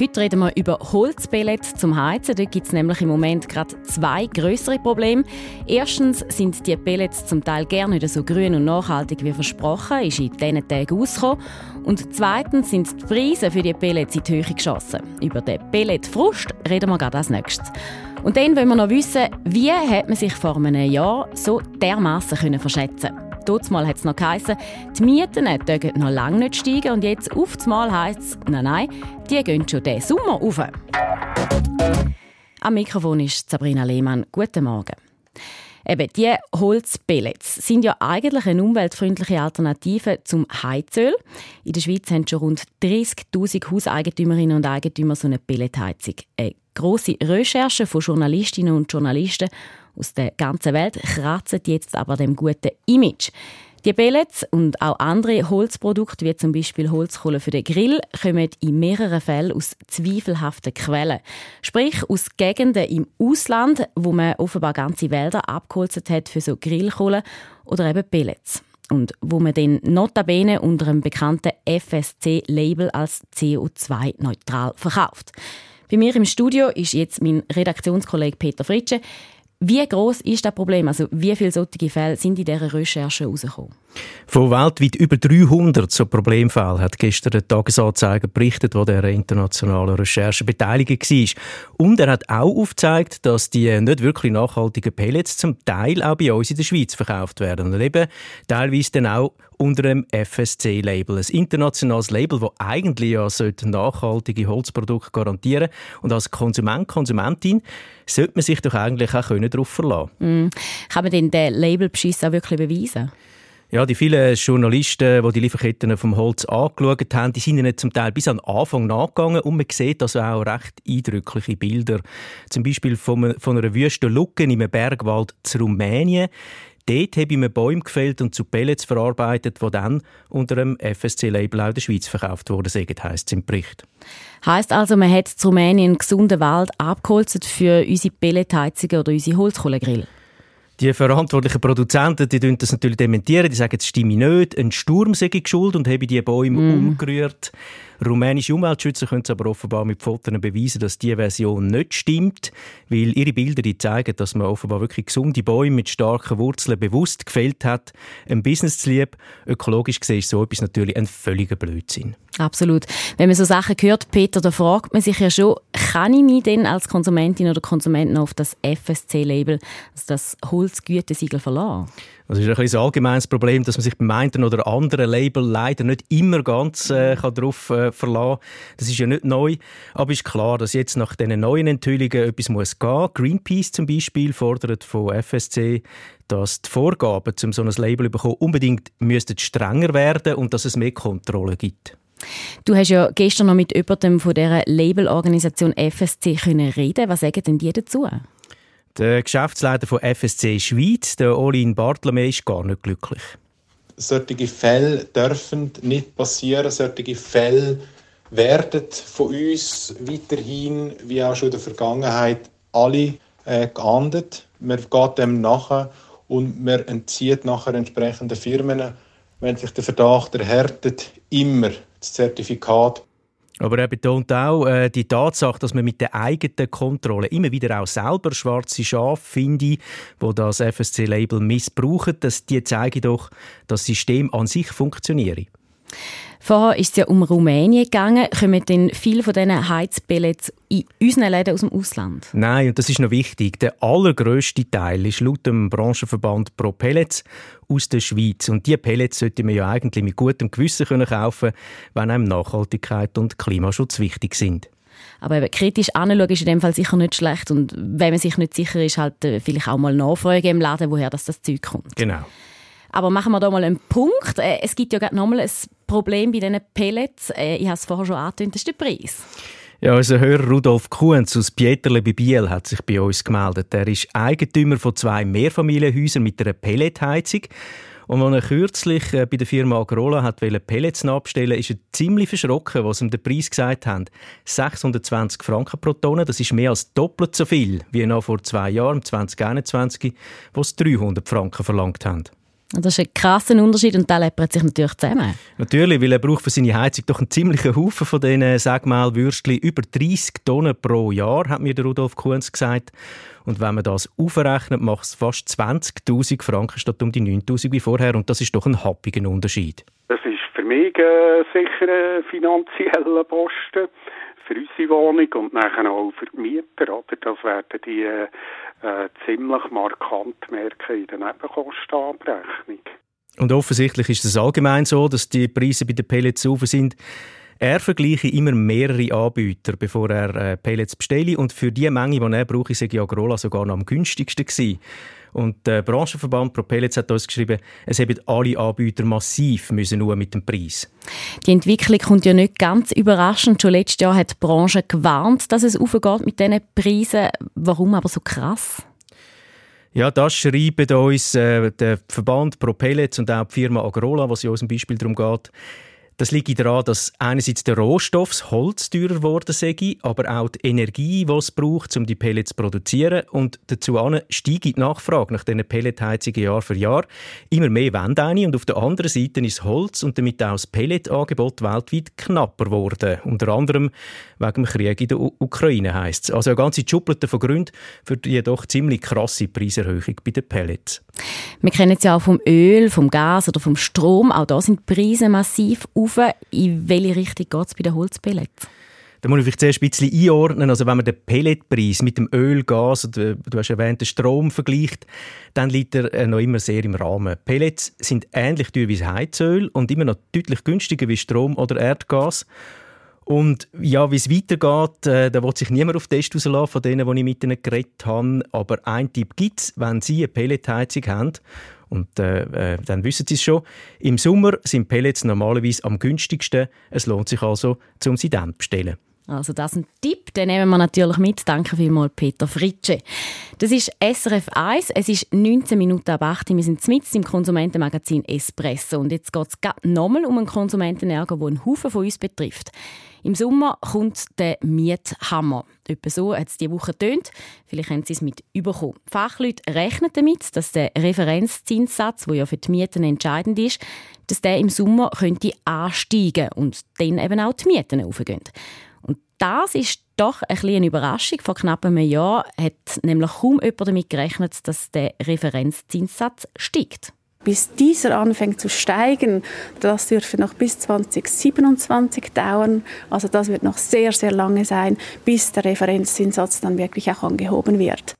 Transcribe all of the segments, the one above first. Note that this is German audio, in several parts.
Heute reden wir über Holzpellets zum Heizen. Dort gibt es nämlich im Moment gerade zwei größere Probleme. Erstens sind die Pellets zum Teil gerne nicht so grün und nachhaltig wie versprochen, ist in diesen Tagen rausgekommen. Und zweitens sind die Preise für die Pellets in die Höhe geschossen. Über den Pelletfrust reden wir gerade als nächstes. Und dann wollen wir noch wissen, wie hat man sich vor einem Jahr so dermaßen verschätzen können. Mal hat es noch geheißen, die Mieten dürfen noch lange nicht steigen und jetzt auf Mal heisst es, nein, nein, die gehen schon diesen Sommer rauf. Am Mikrofon ist Sabrina Lehmann. Guten Morgen. Eben, die Holzpellets sind ja eigentlich eine umweltfreundliche Alternative zum Heizöl. In der Schweiz haben schon rund 30.000 Hauseigentümerinnen und Eigentümer so eine Pelletheizung. Eine grosse Recherche von Journalistinnen und Journalisten aus der ganzen Welt kratzen jetzt aber dem guten Image. Die Pellets und auch andere Holzprodukte, wie zum Beispiel Holzkohle für den Grill, kommen in mehreren Fällen aus zweifelhaften Quellen. Sprich aus Gegenden im Ausland, wo man offenbar ganze Wälder abgeholzt hat für so Grillkohle oder eben Pellets. Und wo man den notabene unter einem bekannten FSC-Label als CO2-neutral verkauft. Bei mir im Studio ist jetzt mein Redaktionskollege Peter Fritsche. Wie groß ist das Problem? Also wie viele solche Fälle sind in dieser Recherche herausgekommen? Von weltweit über 300 so Problemfälle hat gestern der Tagesanzeiger berichtet, wo der internationalen Recherche beteiligt war. Und er hat auch aufgezeigt, dass die nicht wirklich nachhaltigen Pellets zum Teil auch bei uns in der Schweiz verkauft werden. Und eben teilweise dann auch unter einem FSC-Label. Ein internationales Label, das eigentlich ja nachhaltige Holzprodukte garantieren Und als Konsument, Konsumentin sollte man sich doch eigentlich auch darauf verlassen können. Mm. Kann man denn den Labelbeschiss auch wirklich beweisen? Ja, die vielen Journalisten, die die Lieferketten vom Holz angeschaut haben, die sind ihnen zum Teil bis an den Anfang nachgegangen und man sieht also auch recht eindrückliche Bilder. Zum Beispiel von, von einer Wüste Lucken im Bergwald zu Rumänien. Dort habe ich mir Bäume gefällt und zu Pellets verarbeitet, die dann unter einem FSC-Label auch der Schweiz verkauft wurden, heisst es im Bericht. Heißt also, man hat zu Rumänien einen gesunden Wald abgeholzt für unsere Pelletheizungen oder unsere Holzkohlegrill? Die verantwortlichen Produzenten die das natürlich dementieren. Die sagen, es stimme nicht. Ein Sturm sei geschuld und habe die Bäume mm. umgerührt. Rumänische Umweltschützer können es aber offenbar mit Fotos beweisen, dass diese Version nicht stimmt, weil ihre Bilder die zeigen, dass man offenbar wirklich gesunde Bäume mit starken Wurzeln bewusst gefällt hat. Ein Business zu lieb. Ökologisch gesehen ist so etwas natürlich ein völliger Blödsinn. Absolut. Wenn man so Sachen hört, Peter, da fragt man sich ja schon, kann ich mich denn als Konsumentin oder Konsument noch auf das FSC-Label, also das Holzgütesiegel verlassen? Das ist ein, ein allgemeines Problem, dass man sich beim einen oder anderen Label leider nicht immer ganz äh, kann darauf äh, verlassen kann. Das ist ja nicht neu, aber es ist klar, dass jetzt nach diesen neuen Enthüllungen etwas muss gehen. Greenpeace zum Beispiel fordert von FSC, dass die Vorgaben, um so ein Label zu bekommen, unbedingt müssten strenger werden und dass es mehr Kontrolle gibt. Du hast ja gestern noch mit jemandem von dieser Labelorganisation FSC können reden. Was sagen denn die dazu? Der Geschäftsleiter von FSC Schweiz, der Olin Bartlome, ist gar nicht glücklich. Solche Fälle dürfen nicht passieren. Solche Fälle werden von uns weiterhin, wie auch schon in der Vergangenheit, alle äh, geahndet. Man geht dem nachher und man entzieht nachher entsprechenden Firmen, wenn sich der Verdacht erhärtet, immer das Zertifikat aber er betont auch äh, die Tatsache, dass man mit der eigenen Kontrolle immer wieder auch selber schwarze Schafe finde, wo das FSC-Label missbrauchen, dass die zeigen doch, dass das System an sich funktioniert. Vorher ist es ja um Rumänien gegangen. Kommen denn viele von diesen Heizpellets in unseren Läden aus dem Ausland? Nein, und das ist noch wichtig. Der allergrößte Teil ist laut dem Branchenverband Pro Pellets aus der Schweiz. Und diese Pellets sollte man ja eigentlich mit gutem Gewissen können kaufen wenn einem Nachhaltigkeit und Klimaschutz wichtig sind. Aber eben, kritisch anschauen ist in dem Fall sicher nicht schlecht. Und wenn man sich nicht sicher ist, halt äh, vielleicht auch mal nachfragen im Laden, woher das, das Zeug kommt. Genau. Aber machen wir da mal einen Punkt. Äh, es gibt ja gerade nochmal ein Problem bei diesen Pellets. Äh, ich habe es vorher schon angetönt, ist der Preis. Ja, unser Hörer Rudolf Kuhns aus Pieterle bei Biel hat sich bei uns gemeldet. Er ist Eigentümer von zwei Mehrfamilienhäusern mit einer Pelletheizung. Und als er kürzlich äh, bei der Firma Agrola hat Pellets abstellen ist er ziemlich verschrocken, was ihm den Preis gesagt haben. 620 Franken pro Tonne, das ist mehr als doppelt so viel wie noch vor zwei Jahren, 2021, wo es 300 Franken verlangt haben. Das ist ein krasser Unterschied und der läppert sich natürlich zusammen. Natürlich, weil er braucht für seine Heizung doch einen ziemlichen Haufen von diesen, sag mal, Würstchen. Über 30 Tonnen pro Jahr, hat mir der Rudolf Kunz gesagt. Und wenn man das aufrechnet, macht es fast 20'000 Franken statt um die 9'000 wie vorher. Und das ist doch ein happiger Unterschied. Das ist für mich äh, sicher ein finanzieller Posten für unsere Wohnung und nachher auch für die Mieter. Oder? Das werden die äh, äh, ziemlich markant merken in der Nebenkostenabrechnung. Und offensichtlich ist es allgemein so, dass die Preise bei den Pellets auf sind. Er vergleiche immer mehrere Anbieter, bevor er äh, Pellets bestelle. Und für die Menge, die er brauche, sei Agrola sogar noch am günstigsten gewesen. Und der Branchenverband ProPellets hat uns geschrieben, es haben alle Anbieter massiv müssen nur mit dem Preis. Die Entwicklung kommt ja nicht ganz überraschend. Schon letztes Jahr hat die Branche gewarnt, dass es aufgeht mit diesen Preisen. Warum aber so krass? Ja, das schreibt uns äh, der Verband ProPellets und auch die Firma Agrola, was ja uns ein Beispiel darum geht. Das liegt daran, dass einerseits der Rohstoff, das Holz, teurer geworden sei, aber auch die Energie, die es braucht, um die Pellets zu produzieren. Und dazu steigt die Nachfrage nach diesen Pelletheizungen Jahr für Jahr. Immer mehr Wände ein und auf der anderen Seite ist Holz und damit auch das Pelletangebot weltweit knapper geworden. Unter anderem wegen dem Krieg in der U Ukraine heisst es. Also eine ganze Schublade von Gründen für die doch ziemlich krasse Preiserhöhung bei den Pellets. Wir kennen es ja auch vom Öl, vom Gas oder vom Strom. Auch da sind die Preise massiv auf. In welche Richtung geht es bei den Holzpellets? Da muss ich vielleicht zuerst ein bisschen einordnen. Also wenn man den Pelletpreis mit dem Öl, Gas oder du hast erwähnt, den Strom vergleicht, dann liegt er äh, noch immer sehr im Rahmen. Pellets sind ähnlich teuer wie Heizöl und immer noch deutlich günstiger wie Strom oder Erdgas. Und ja, wie es weitergeht, äh, da wird sich niemand auf den Test rauslassen von denen, die ich mit ihnen geredet habe. Aber ein Tipp gibt es, wenn Sie eine Pelletheizung haben, und äh, äh, dann wissen Sie es schon, im Sommer sind Pellets normalerweise am günstigsten. Es lohnt sich also, um sie dann zu bestellen. Also das ist ein Tipp, den nehmen wir natürlich mit. Danke vielmals, Peter Fritsche. Das ist SRF 1. Es ist 19 Minuten ab 8. Wir sind mitten im Konsumentenmagazin Espresso. Und jetzt geht es nochmal um einen Konsumentenärger, der einen Haufen von uns betrifft. Im Sommer kommt der Miethammer. Etwa so hat es diese Woche tönt. Vielleicht haben Sie es mit überkommen. Fachleute rechnen damit, dass der Referenzzinssatz, der ja für die Mieten entscheidend ist, dass der im Sommer könnte ansteigen und dann eben auch die Mieten aufgehen. Und das ist doch ein eine Überraschung. Vor knapp einem Jahr hat nämlich kaum jemand damit gerechnet, dass der Referenzzinssatz steigt. Bis dieser anfängt zu steigen, das dürfte noch bis 2027 dauern. Also das wird noch sehr, sehr lange sein, bis der Referenzzinssatz dann wirklich auch angehoben wird.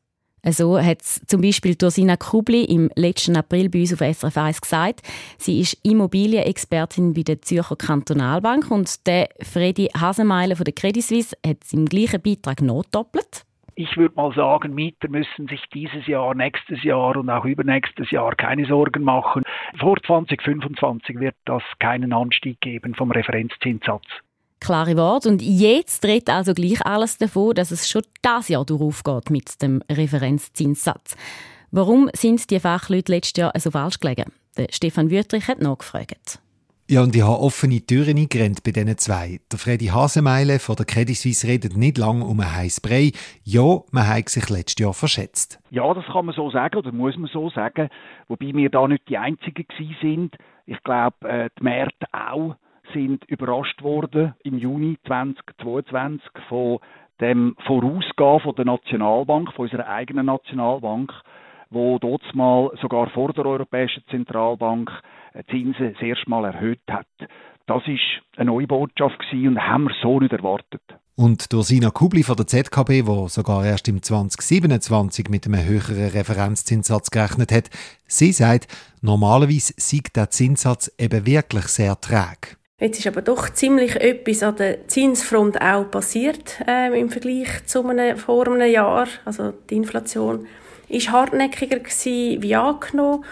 So hat zum Beispiel Dorsina Kubli im letzten April bei uns auf SRF 1 gesagt. Sie ist Immobilienexpertin bei der Zürcher Kantonalbank und der Freddy Hasemeile von der Credit Suisse hat im gleichen Beitrag notdoppelt ich würde mal sagen, Mieter müssen sich dieses Jahr, nächstes Jahr und auch übernächstes Jahr keine Sorgen machen. Vor 2025 wird das keinen Anstieg geben vom Referenzzinssatz. Klare Wort. Und jetzt dreht also gleich alles davon, dass es schon das Jahr durchaufgeht mit dem Referenzzinssatz. Warum sind die Fachleute letztes Jahr so falsch gelegen? Der Stefan Wüttrich hat nachgefragt. Ja, und ich habe offene Türen eingerennt bei diesen zwei. Der Freddy Hasemeile von der Credit Suisse redet nicht lange um ein heißes Brei. Ja, man hat sich letztes Jahr verschätzt. Ja, das kann man so sagen oder muss man so sagen. Wobei wir da nicht die Einzigen sind. Ich glaube, äh, die Märkte auch sind überrascht worden im Juni 2022 von dem Vorausgehen von der Nationalbank, von unserer eigenen Nationalbank, wo dort mal sogar vor der Europäischen Zentralbank Zinsen das erste Mal erhöht hat. Das ist eine neue Botschaft und haben wir so nicht erwartet. Und Dorsina Kubli von der ZKB, wo sogar erst im 2027 mit einem höheren Referenzzinssatz gerechnet hat, sie sagt, normalerweise sieht der Zinssatz eben wirklich sehr träge. Jetzt ist aber doch ziemlich etwas an der Zinsfront auch passiert äh, im Vergleich zu einem, vor einem Jahr. Also die Inflation ist hartnäckiger gewesen, wie angenommen.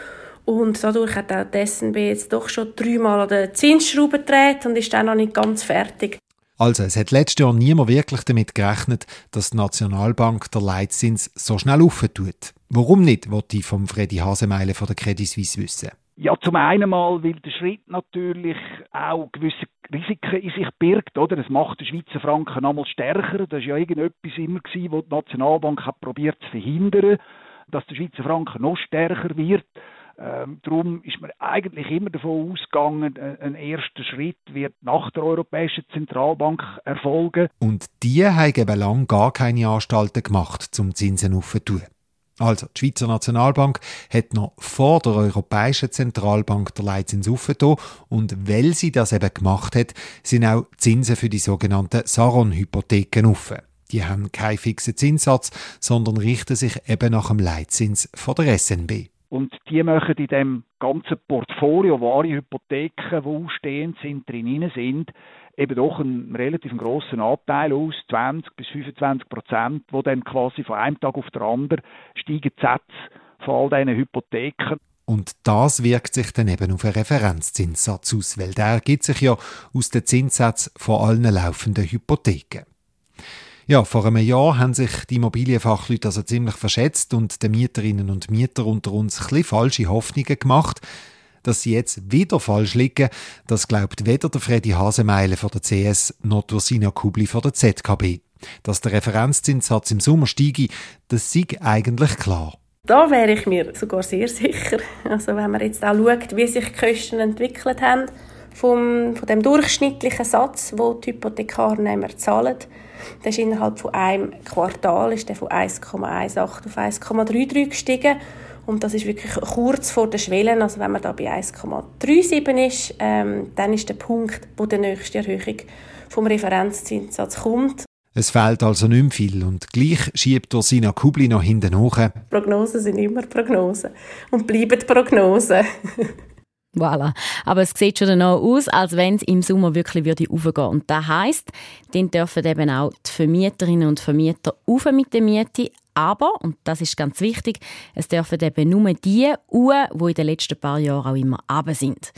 Und dadurch hat auch die SNB jetzt doch schon dreimal an der Zinsschraube gedreht und ist dann noch nicht ganz fertig. Also, es hat letztes Jahr niemand wirklich damit gerechnet, dass die Nationalbank der Leitzins so schnell auftut. Warum nicht, wollte ich vom Freddy Hasemeile von der Credit Suisse wissen. Ja, zum einen mal, weil der Schritt natürlich auch gewisse Risiken in sich birgt, oder? Das macht den Schweizer Franken einmal stärker. Das war ja irgendetwas immer gewesen, wo die Nationalbank hat probiert zu verhindern, dass der Schweizer Franken noch stärker wird. Ähm, darum ist man eigentlich immer davon ausgegangen, ein erster Schritt wird nach der Europäischen Zentralbank erfolgen. Und die haben eben lange gar keine Anstalten gemacht, zum Zinsen aufzutun. Also, die Schweizer Nationalbank hat noch vor der Europäischen Zentralbank der Leitzins aufgetan und weil sie das eben gemacht hat, sind auch Zinsen für die sogenannten Saron-Hypotheken offen. Die haben keinen fixen Zinssatz, sondern richten sich eben nach dem Leitzins von der SNB. Und die machen in dem ganzen Portfolio, wo alle Hypotheken, die ausstehend sind, drin sind, eben doch einen relativ grossen Anteil aus, 20 bis 25 Prozent, wo dann quasi von einem Tag auf den anderen steigen die Sätze von all diesen Hypotheken. Und das wirkt sich dann eben auf einen Referenzzinssatz aus, weil der ergibt sich ja aus den Zinssätzen von allen laufenden Hypotheken. Ja, vor einem Jahr haben sich die Immobilienfachleute also ziemlich verschätzt und den Mieterinnen und Mieter unter uns ein falsche Hoffnungen gemacht. Dass sie jetzt wieder falsch liegen, das glaubt weder der Freddy Hasemeile von der CS noch Ursina Kubli von der ZKB. Dass der Referenzzinssatz im Sommer steige, das sei eigentlich klar. Da wäre ich mir sogar sehr sicher. Also wenn man jetzt auch schaut, wie sich die Kosten entwickelt haben, vom, von dem durchschnittlichen Satz, wo die Hypothekarnehmer zahlen, der ist innerhalb von einem Quartal ist der von 1,18 auf 1,33 gestiegen. Und das ist wirklich kurz vor der Schwelle. Also wenn man da bei 1,37 ist, ähm, dann ist der Punkt, wo die nächste Erhöhung vom Referenzzinssatz kommt. Es fehlt also nicht mehr viel und gleich schiebt Ursina Kubli noch hinten hoch. Prognosen sind immer Prognosen und bleiben Prognosen. Voilà. Aber es sieht schon danach aus, als wenn es im Sommer wirklich würde aufgehen. Und das heisst, dann dürfen eben auch die Vermieterinnen und Vermieter auf mit der Miete. Aber, und das ist ganz wichtig, es dürfen eben nur die Uhr, die in den letzten paar Jahren auch immer runter sind.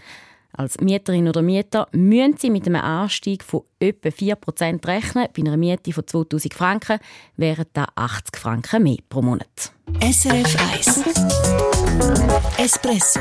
Als Mieterin oder Mieter müssen Sie mit einem Anstieg von etwa 4% rechnen. Bei einer Miete von 2000 Franken wären das 80 Franken mehr pro Monat. SRF 1 Espresso